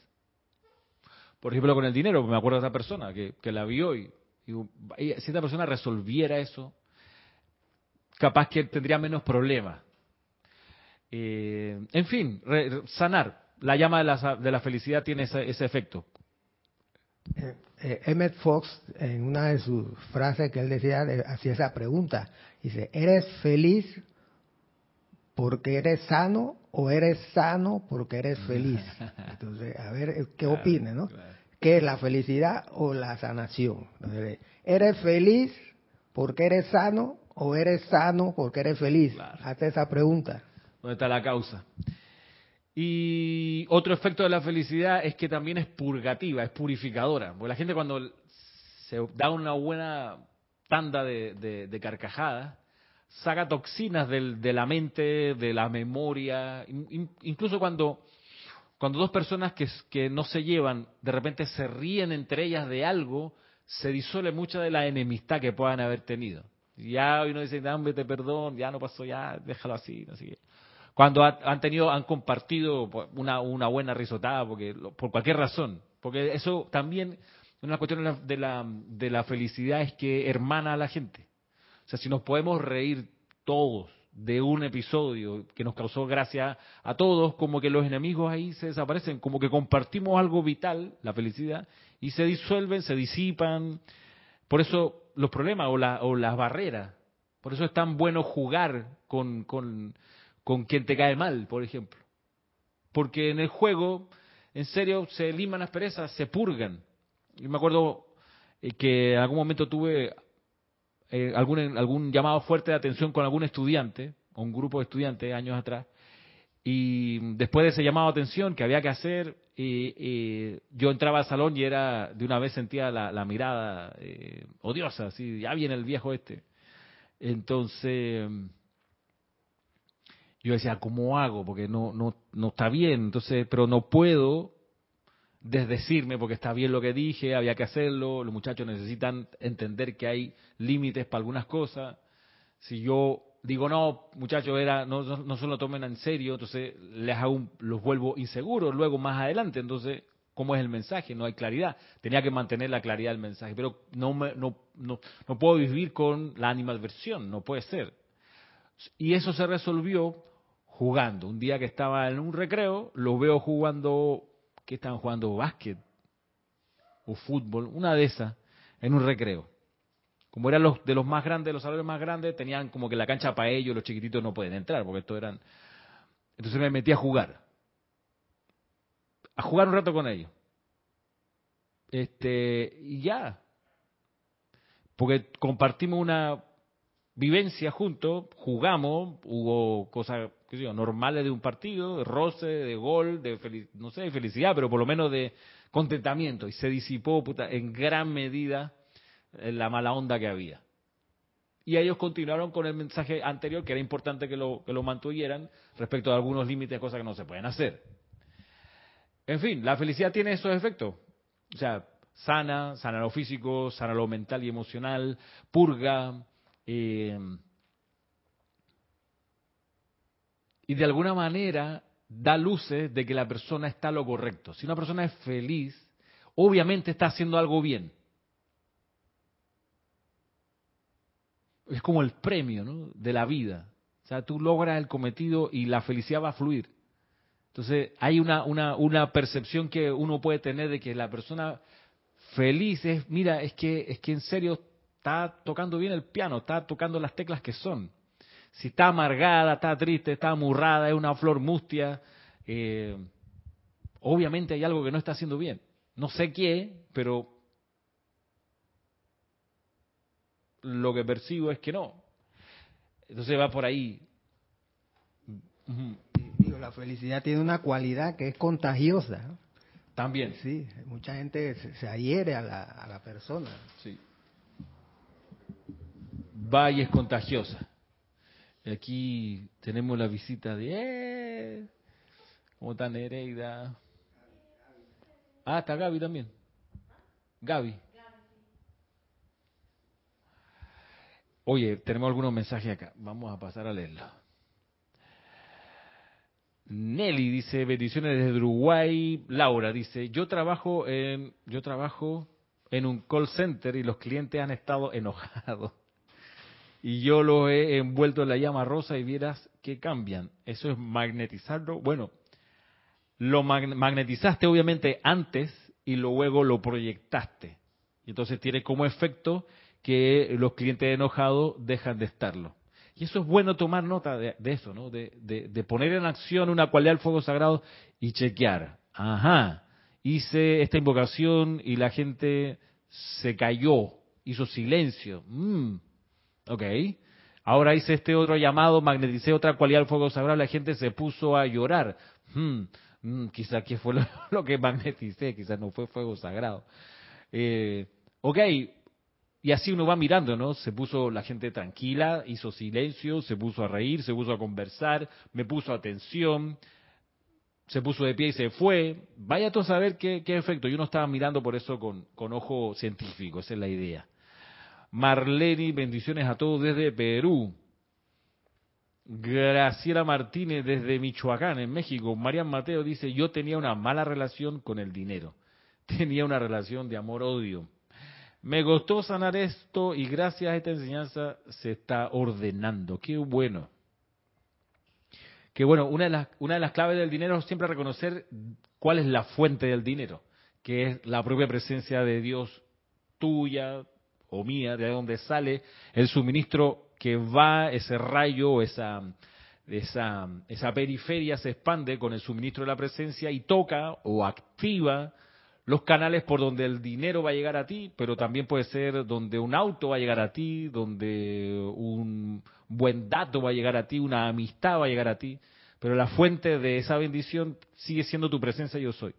Por ejemplo, con el dinero, me acuerdo de esa persona que, que la vio y, y si esta persona resolviera eso, capaz que tendría menos problemas eh, en fin, sanar. La llama de la, de la felicidad tiene ese, efecto. Eh, eh, Emmett Fox, en una de sus frases que él decía, hacía esa pregunta. Dice, ¿eres feliz porque eres sano o eres sano porque eres feliz? Entonces, a ver, ¿qué opina, no? ¿Qué es la felicidad o la sanación? ¿Eres feliz porque eres sano o eres sano porque eres feliz? Hazte esa pregunta donde está la causa. Y otro efecto de la felicidad es que también es purgativa, es purificadora. Porque la gente cuando se da una buena tanda de, carcajadas, saca toxinas de la mente, de la memoria, incluso cuando, cuando dos personas que, no se llevan, de repente se ríen entre ellas de algo, se disuelve mucha de la enemistad que puedan haber tenido. Ya uno dice, dame perdón, ya no pasó, ya déjalo así, no sé qué cuando han tenido, han compartido una, buena risotada, porque por cualquier razón, porque eso también una cuestión de la, de la felicidad es que hermana a la gente. O sea, si nos podemos reír todos de un episodio que nos causó gracia a todos, como que los enemigos ahí se desaparecen, como que compartimos algo vital, la felicidad, y se disuelven, se disipan. Por eso los problemas o, la, o las barreras, por eso es tan bueno jugar con, con quien te cae mal, por ejemplo. Porque en el juego, en serio, se liman las perezas, se purgan. Yo me acuerdo eh, que en algún momento tuve eh, algún, llamado fuerte de atención con algún estudiante, o un grupo de estudiantes años atrás, Y después de ese llamado de atención que había que hacer, yo entraba al salón y era de una vez sentía la, mirada eh, odiosa, así, ya viene el viejo este. Entonces, yo decía, ¿cómo hago? Porque no, no, no está bien, entonces, pero no puedo desdecirme porque está bien lo que dije, había que hacerlo, los muchachos necesitan entender que hay límites para algunas cosas. Si yo digo, no, muchachos, era, no, no, se lo tomen en serio, entonces les hago los vuelvo inseguros luego más adelante, entonces, ¿cómo es el mensaje? No hay claridad. Tenía que mantener la claridad del mensaje, pero no, me, no, no, no puedo vivir con la animadversión, no puede ser. Y eso se resolvió jugando. Un día que estaba en un recreo, lo veo jugando que estaban jugando básquet o fútbol, una de esas, en un recreo. Como eran los de los más grandes, los salones más grandes, tenían como que la cancha para ellos, los chiquititos no pueden entrar, porque estos eran... Entonces me metí a jugar. A jugar un rato con ellos. Este, y ya. Porque compartimos una vivencia juntos, jugamos, hubo cosas normales de un partido, de roce, de gol, de no sé, de felicidad, pero por lo menos de contentamiento. Y se disipó en gran medida eh, la mala onda que había. Y ellos continuaron con el mensaje anterior, que era importante que lo, que lo mantuvieran respecto a algunos límites, cosas que no se pueden hacer. En fin, la felicidad tiene esos efectos. O sea, sana, sana lo físico, sana lo mental y emocional, purga, eh, y de alguna manera da luces de que la persona está lo correcto. Si una persona es feliz, obviamente está haciendo algo bien. Es como el premio de la vida. O sea, tú logras el cometido y la felicidad va a fluir. Entonces, hay una, una, una percepción que uno puede tener de que la persona feliz es, mira, es que, es que en serio está tocando bien el piano, está tocando las teclas que son si está amargada, está triste, está amurrada, es una flor mustia, eh, obviamente hay algo que no está haciendo bien. No sé qué, pero lo que percibo es que no. Entonces va por ahí. la felicidad tiene una cualidad que es contagiosa. También. Sí, mucha gente se, adhiere a la, a la persona. Sí. Va y es contagiosa. Aquí tenemos la visita de... Eh, ¿Cómo está Nereida? Ah, está Gaby también. Gaby. Oye, tenemos algunos mensajes acá. Vamos a pasar a leerlo. Nelly dice, bendiciones desde Uruguay. Laura dice, yo trabajo en, yo trabajo en un call center y los clientes han estado enojados y yo lo he envuelto en la llama rosa y vieras que cambian. Eso es magnetizarlo. Bueno, lo magnetizaste obviamente antes y luego lo proyectaste. Y entonces tiene como efecto que los clientes enojados dejan de estarlo. Y eso es bueno tomar nota de, eso, ¿no? De, de, poner en acción una cualidad del fuego sagrado y chequear. Ajá, hice esta invocación y la gente se cayó, hizo silencio. Mm, Ok. Ahora hice este otro llamado, magneticé otra cualidad del fuego sagrado, la gente se puso a llorar. Hmm, mm, quizá que fue lo, que magneticé, quizás no fue fuego sagrado. Eh, ok, y así uno va mirando, ¿no? Se puso la gente tranquila, hizo silencio, se puso a reír, se puso a conversar, me puso atención, se puso de pie y se fue. Vaya tú a saber qué, qué efecto. Yo no estaba mirando por eso con, con ojo científico, esa es la idea. Marlene, bendiciones a todos desde Perú. Graciela Martínez desde Michoacán, en México. Marian Mateo dice, yo tenía una mala relación con el dinero. Tenía una relación de amor-odio. Me gustó sanar esto y gracias a esta enseñanza se está ordenando. Qué bueno. Qué bueno, una de las, una de las claves del dinero es siempre reconocer cuál es la fuente del dinero, que es la propia presencia de Dios tuya, o mía, de donde sale el suministro que va, ese rayo, esa, esa, esa periferia se expande con el suministro de la presencia y toca o activa los canales por donde el dinero va a llegar a ti, pero también puede ser donde un auto va a llegar a ti, donde un buen dato va a llegar a ti, una amistad va a llegar a ti. pero la fuente de esa bendición sigue siendo tu presencia yo soy.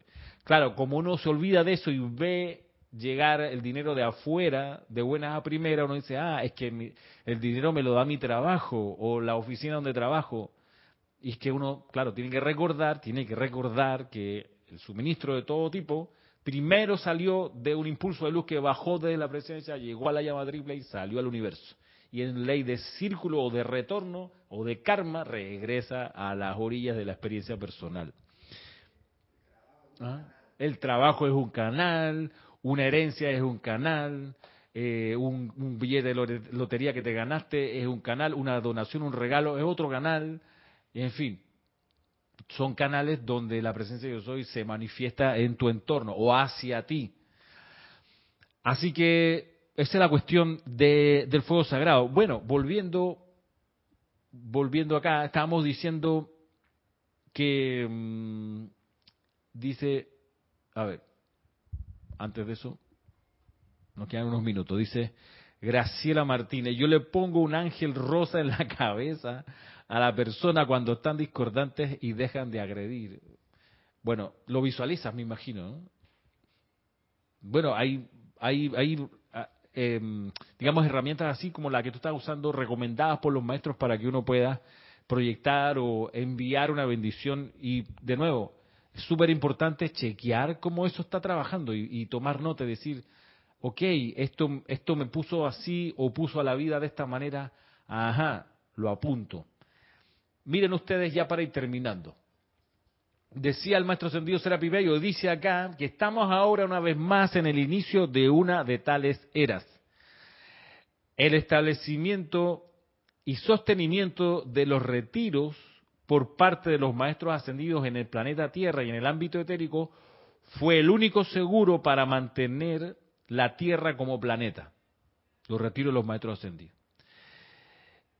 Claro, como uno se olvida de eso y ve llegar el dinero de afuera, de buenas a primera, uno dice, ah, es que el dinero me lo da mi trabajo o la oficina donde trabajo. Y es que uno, claro, tiene que recordar, tiene que recordar que el suministro de todo tipo primero salió de un impulso de luz que bajó desde la presencia, llegó a la llama triple y salió al universo. Y en ley de círculo o de retorno o de karma regresa a las orillas de la experiencia personal. ¿Ah? El trabajo es un canal, una herencia es un canal, eh, un, billete de lotería que te ganaste es un canal, una donación, un regalo es otro canal, en fin, son canales donde la presencia de yo soy se manifiesta en tu entorno o hacia ti. Así que esa es la cuestión del fuego sagrado. Bueno, volviendo, volviendo acá, estábamos diciendo que mm, dice, a ver, antes de eso, nos quedan unos minutos. Dice Graciela Martínez, yo le pongo un ángel rosa en la cabeza a la persona cuando están discordantes y dejan de agredir. Bueno, lo visualizas, me imagino. Bueno, hay, hay, hay ah, em, digamos, herramientas así como la que tú estás usando, recomendadas por los maestros para que uno pueda proyectar o enviar una bendición. Y de nuevo, es súper importante chequear cómo eso está trabajando y, tomar nota y decir, ok, esto, esto me puso así o puso a la vida de esta manera, ajá, lo apunto. Miren ustedes ya para ir terminando. Decía el maestro Sendido Serapi Bello, dice acá que estamos ahora una vez más en el inicio de una de tales eras. El establecimiento y sostenimiento de los retiros por parte de los maestros ascendidos en el planeta Tierra y en el ámbito etérico fue el único seguro para mantener la Tierra como planeta. Los retiros de los maestros ascendidos.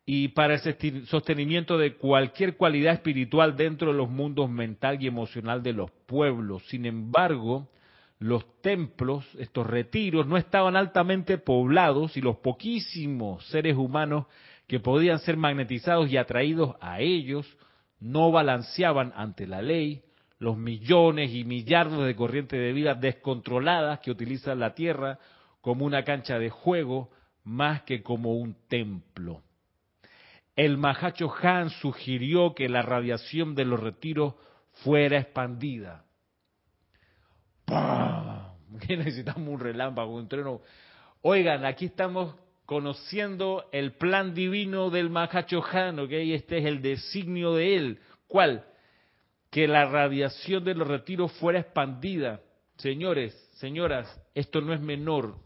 Y para el sostenimiento de cualquier cualidad espiritual dentro de los mundos mental y emocional de los pueblos. Sin embargo, los templos, estos retiros, no estaban altamente poblados y los poquísimos seres humanos que podían ser magnetizados y atraídos a ellos no balanceaban ante la ley los millones y millardos de corrientes de vida descontroladas que utilizan la Tierra como una cancha de juego más que como un templo. El Mahacho Han sugirió que la radiación de los retiros fuera expandida. ¡Pam! ¿Qué necesitamos un relámpago, un trueno? Oigan, aquí estamos conociendo el plan divino del Mahachohan, ¿ok? Este es el designio de él. ¿Cuál? Que la radiación de los retiros fuera expandida. Señores, señoras, esto no es menor.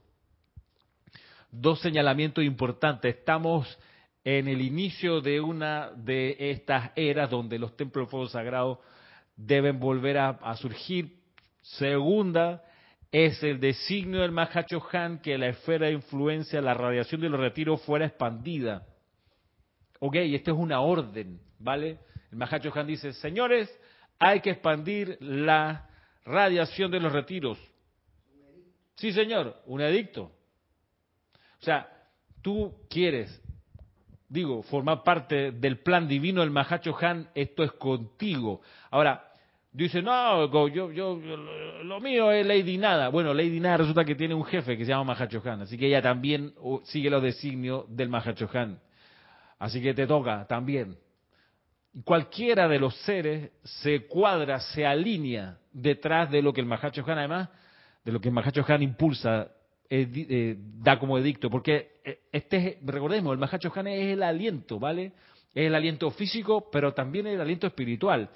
Dos señalamientos importantes. Estamos en el inicio de una de estas eras donde los templos de fuego sagrado deben volver a surgir. Segunda, es el designio del Mahacho Han que la esfera de influencia, la radiación de los retiros fuera expandida. Ok, esta es una orden, ¿vale? El Mahacho Han dice, señores, hay que expandir la radiación de los retiros. Sí, señor, un edicto. O sea, tú quieres, digo, formar parte del plan divino del Mahacho Han, esto es contigo. Ahora, Dice, no, yo, yo, lo mío es Lady Nada. Bueno, Lady Nada resulta que tiene un jefe que se llama Mahachohan, así que ella también sigue los designios del Mahachohan. Así que te toca también. Cualquiera de los seres se cuadra, se alinea detrás de lo que el Mahachohan, además, de lo que el Mahachohan impulsa, eh, da como edicto. Porque eh, este, recordemos, el Mahachohan es el aliento, ¿vale? Es el aliento físico, pero también el aliento espiritual.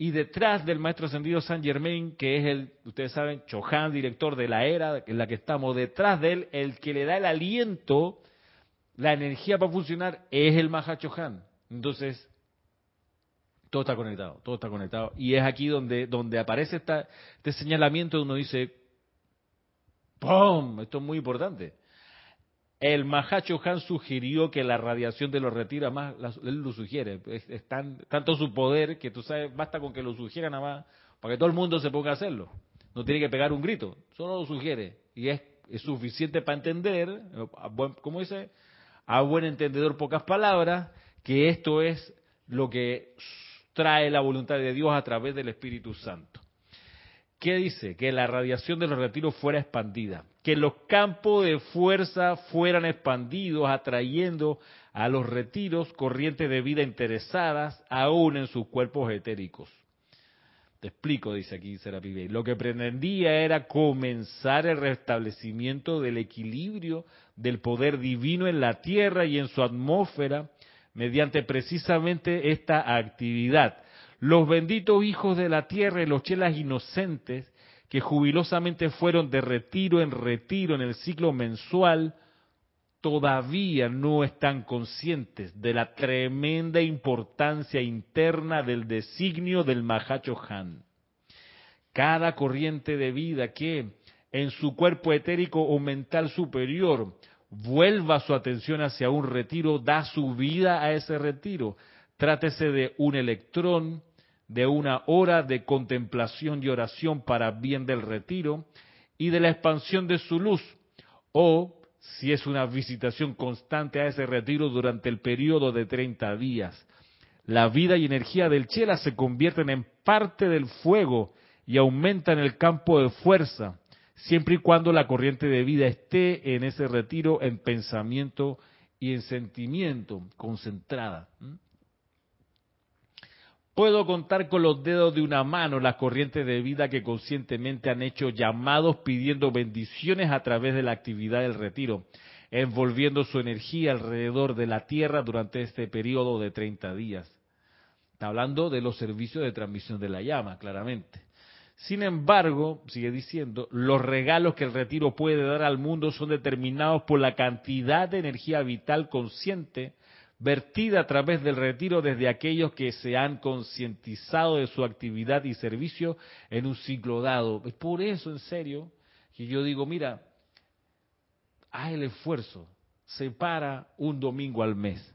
Y detrás del maestro ascendido San Germain, que es el, ustedes saben, Chohan, director de la era en la que estamos, detrás de él, el que le da el aliento, la energía para funcionar, es el Maha Chohan. Entonces, todo está conectado, todo está conectado. Y es aquí donde, donde aparece esta, este señalamiento, uno dice, ¡pum! Esto es muy importante. El Mahacho Han sugirió que la radiación de los retiros, más él lo sugiere, es, tanto su poder que tú sabes, basta con que lo sugiera nada más para que todo el mundo se ponga a hacerlo. No tiene que pegar un grito, solo lo sugiere. Y es, suficiente para entender, como dice, a buen entendedor pocas palabras, que esto es lo que trae la voluntad de Dios a través del Espíritu Santo. ¿Qué dice? Que la radiación de los retiros fuera expandida, que los campos de fuerza fueran expandidos, atrayendo a los retiros corrientes de vida interesadas aún en sus cuerpos etéricos. Te explico, dice aquí Serapis. Lo que pretendía era comenzar el restablecimiento del equilibrio del poder divino en la Tierra y en su atmósfera mediante precisamente esta actividad los benditos hijos de la tierra y los chelas inocentes que jubilosamente fueron de retiro en retiro en el ciclo mensual, todavía no están conscientes de la tremenda importancia interna del designio del Mahacho Han. Cada corriente de vida que en su cuerpo etérico o mental superior vuelva su atención hacia un retiro, da su vida a ese retiro. Trátese de un electrón, de una hora de contemplación y oración para bien del retiro y de la expansión de su luz, o si es una visitación constante a ese retiro durante el periodo de 30 días. La vida y energía del Chela se convierten en parte del fuego y aumentan el campo de fuerza, siempre y cuando la corriente de vida esté en ese retiro en pensamiento y en sentimiento concentrada. Puedo contar con los dedos de una mano las corrientes de vida que conscientemente han hecho llamados pidiendo bendiciones a través de la actividad del retiro, envolviendo su energía alrededor de la Tierra durante este periodo de 30 días. Está hablando de los servicios de transmisión de la llama, claramente. Sin embargo, sigue diciendo, los regalos que el retiro puede dar al mundo son determinados por la cantidad de energía vital consciente vertida a través del retiro desde aquellos que se han concientizado de su actividad y servicio en un ciclo dado. Es por eso, en serio, que yo digo, mira, haz el esfuerzo, separa un domingo al mes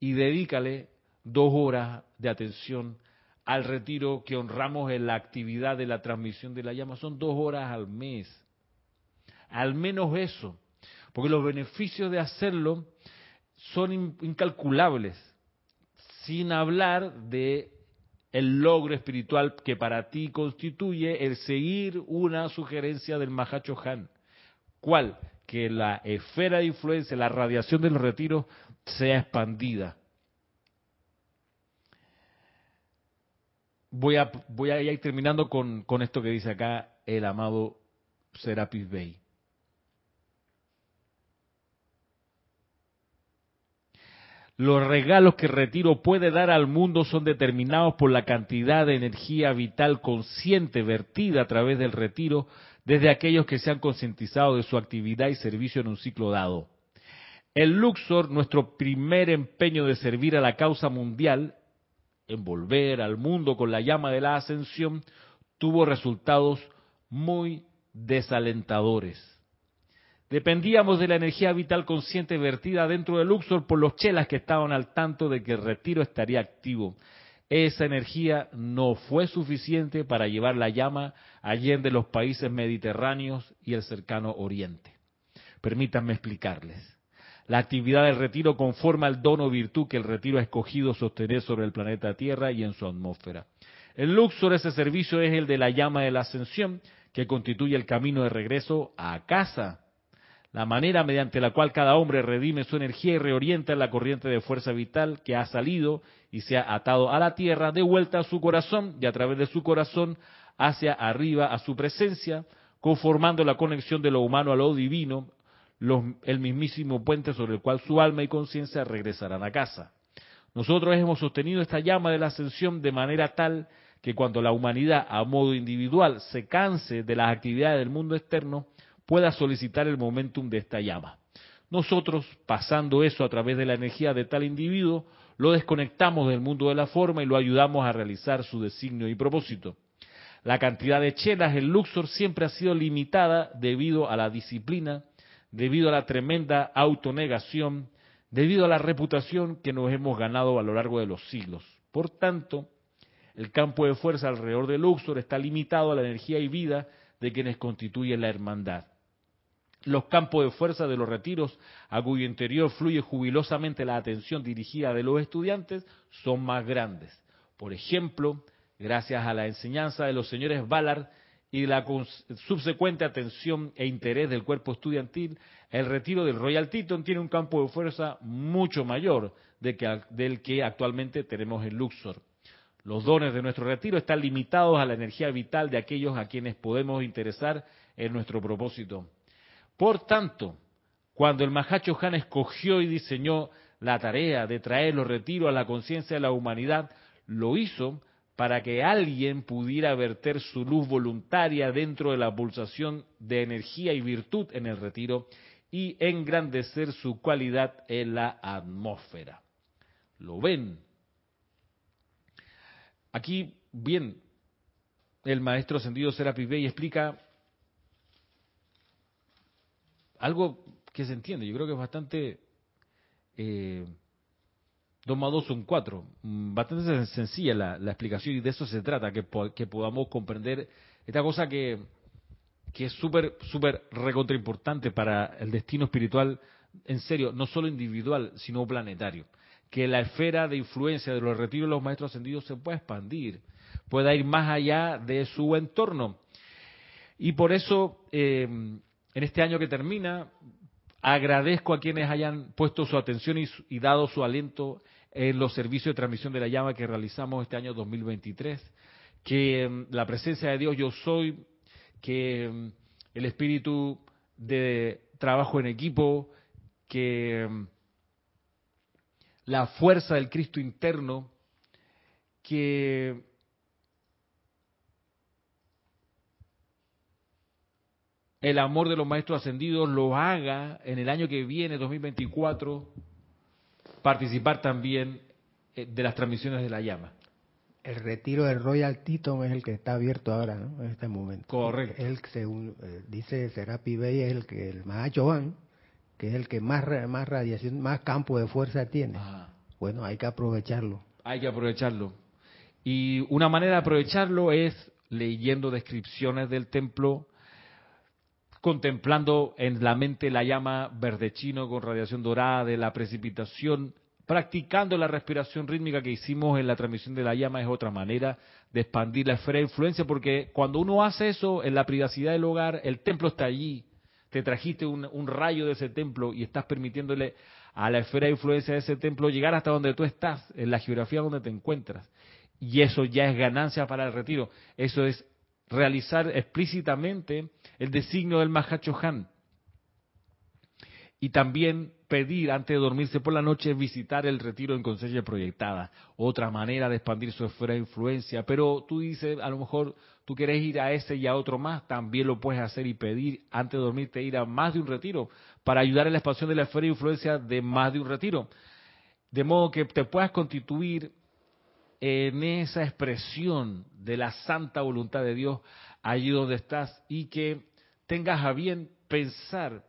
y dedícale dos horas de atención al retiro que honramos en la actividad de la transmisión de la llama. Son dos horas al mes. Al menos eso. Porque los beneficios de hacerlo son incalculables, sin hablar de el logro espiritual que para ti constituye el seguir una sugerencia del Mahacho Han. ¿Cuál? Que la esfera de influencia, la radiación de los retiros sea expandida. Voy a, voy a ir terminando con, con esto que dice acá el amado Serapis Bey. Los regalos que retiro puede dar al mundo son determinados por la cantidad de energía vital consciente vertida a través del retiro desde aquellos que se han concientizado de su actividad y servicio en un ciclo dado. El Luxor, nuestro primer empeño de servir a la causa mundial, envolver al mundo con la llama de la ascensión, tuvo resultados muy desalentadores. Dependíamos de la energía vital consciente vertida dentro del Luxor por los chelas que estaban al tanto de que el retiro estaría activo. Esa energía no fue suficiente para llevar la llama allende los países mediterráneos y el cercano oriente. Permítanme explicarles. La actividad del retiro conforma el dono virtud que el retiro ha escogido sostener sobre el planeta Tierra y en su atmósfera. El Luxor, ese servicio, es el de la llama de la ascensión, que constituye el camino de regreso a casa la manera mediante la cual cada hombre redime su energía y reorienta la corriente de fuerza vital que ha salido y se ha atado a la tierra, de vuelta a su corazón y a través de su corazón hacia arriba a su presencia, conformando la conexión de lo humano a lo divino, el mismísimo puente sobre el cual su alma y conciencia regresarán a casa. Nosotros hemos sostenido esta llama de la ascensión de manera tal que cuando la humanidad a modo individual se canse de las actividades del mundo externo, pueda solicitar el momentum de esta llama. Nosotros, pasando eso a través de la energía de tal individuo, lo desconectamos del mundo de la forma y lo ayudamos a realizar su designio y propósito. La cantidad de chelas en Luxor siempre ha sido limitada debido a la disciplina, debido a la tremenda autonegación, debido a la reputación que nos hemos ganado a lo largo de los siglos. Por tanto, el campo de fuerza alrededor de Luxor está limitado a la energía y vida de quienes constituyen la hermandad. Los campos de fuerza de los retiros, a cuyo interior fluye jubilosamente la atención dirigida de los estudiantes, son más grandes. Por ejemplo, gracias a la enseñanza de los señores Ballard y la subsecuente atención e interés del cuerpo estudiantil, el retiro del Royal Teton tiene un campo de fuerza mucho mayor del que actualmente tenemos en Luxor. Los dones de nuestro retiro están limitados a la energía vital de aquellos a quienes podemos interesar en nuestro propósito. Por tanto, cuando el Mahacho Han escogió y diseñó la tarea de traer los retiros a la conciencia de la humanidad, lo hizo para que alguien pudiera verter su luz voluntaria dentro de la pulsación de energía y virtud en el retiro y engrandecer su cualidad en la atmósfera. ¿Lo ven? Aquí, bien, el maestro ascendido Serapis Bey explica algo que se entiende, yo creo que es bastante... Eh, 2 más 2 son 4. Mm, bastante sencilla la, explicación y de eso se trata, que, que podamos comprender esta cosa que, que es súper, súper recontra importante para el destino espiritual, en serio, no solo individual, sino planetario. Que la esfera de influencia de los retiros de los maestros ascendidos se pueda expandir, pueda ir más allá de su entorno. Y por eso, eh, en este año que termina, agradezco a quienes hayan puesto su atención y dado su aliento en los servicios de transmisión de la llama que realizamos este año 2023, que mm, la presencia de Dios yo soy, que mm, el espíritu de trabajo en equipo, que mm, la fuerza del Cristo interno, que el amor de los maestros ascendidos lo haga en el año que viene, 2024, participar también eh, de las transmisiones de la llama. El retiro del Royal Teton es el que está abierto ahora, ¿no? En este momento. Correcto. Él, según eh, dice Serapi Bey, es el que el Mahacho Van, que es el que más, más radiación, más campo de fuerza tiene. Bueno, hay que aprovecharlo. Hay que aprovecharlo. Y una manera de aprovecharlo es leyendo descripciones del templo, contemplando en la mente la llama verde chino con radiación dorada de la precipitación, practicando la respiración rítmica que hicimos en la transmisión de la llama es otra manera de expandir la esfera de influencia, porque cuando uno hace eso en la privacidad del hogar, el templo está allí, te trajiste un, rayo de ese templo y estás permitiéndole a la esfera de influencia de ese templo llegar hasta donde tú estás, en la geografía donde te encuentras. Y eso ya es ganancia para el retiro. Eso es realizar explícitamente el designio del Mahacho Han. Y también pedir antes de dormirse por la noche visitar el retiro en conciencia proyectada. Otra manera de expandir su esfera de influencia. Pero tú dices, a lo mejor tú quieres ir a ese y a otro más, también lo puedes hacer y pedir antes de dormirte ir a más de un retiro para ayudar en la expansión de la esfera de influencia de más de un retiro. De modo que te puedas constituir en esa expresión de la santa voluntad de Dios allí donde estás y que tengas a bien pensar.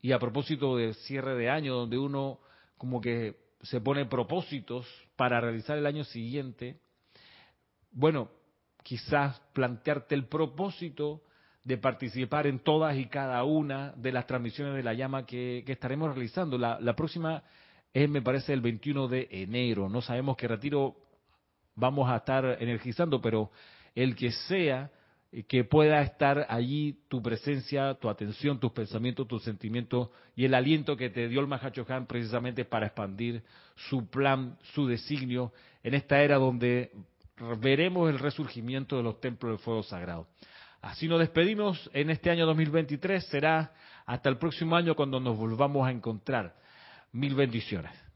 Y a propósito de cierre de año, donde uno como que se pone propósitos para realizar el año siguiente, bueno, quizás plantearte el propósito de participar en todas y cada una de las transmisiones de la llama que, estaremos realizando. La próxima es, me parece, el 21 de enero. No sabemos qué retiro vamos a estar energizando, pero el que sea eh, que pueda estar allí tu presencia, tu atención, tus pensamientos, tus sentimientos y el aliento que te dio el Mahachohan precisamente para expandir su plan, su designio en esta era donde veremos el resurgimiento de los templos del fuego sagrado. Así nos despedimos en este año 2023, será hasta el próximo año cuando nos volvamos a encontrar. Mil bendiciones.